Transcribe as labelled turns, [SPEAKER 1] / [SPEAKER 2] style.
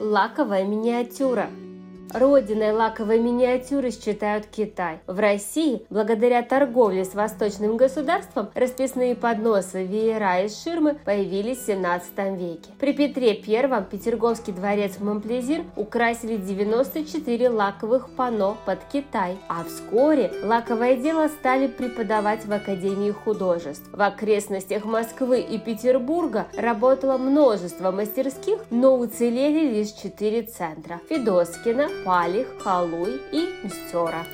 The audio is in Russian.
[SPEAKER 1] Лаковая миниатюра. Родиной лаковой миниатюры считают Китай. В России, благодаря торговле с восточным государством, расписные подносы, веера и ширмы появились в 17 веке. При Петре I Петерговский дворец Монплезир украсили 94 лаковых панно под Китай, а вскоре лаковое дело стали преподавать в Академии художеств. В окрестностях Москвы и Петербурга работало множество мастерских, но уцелели лишь четыре центра – Федоскина, Палих, Халуй и Мстера.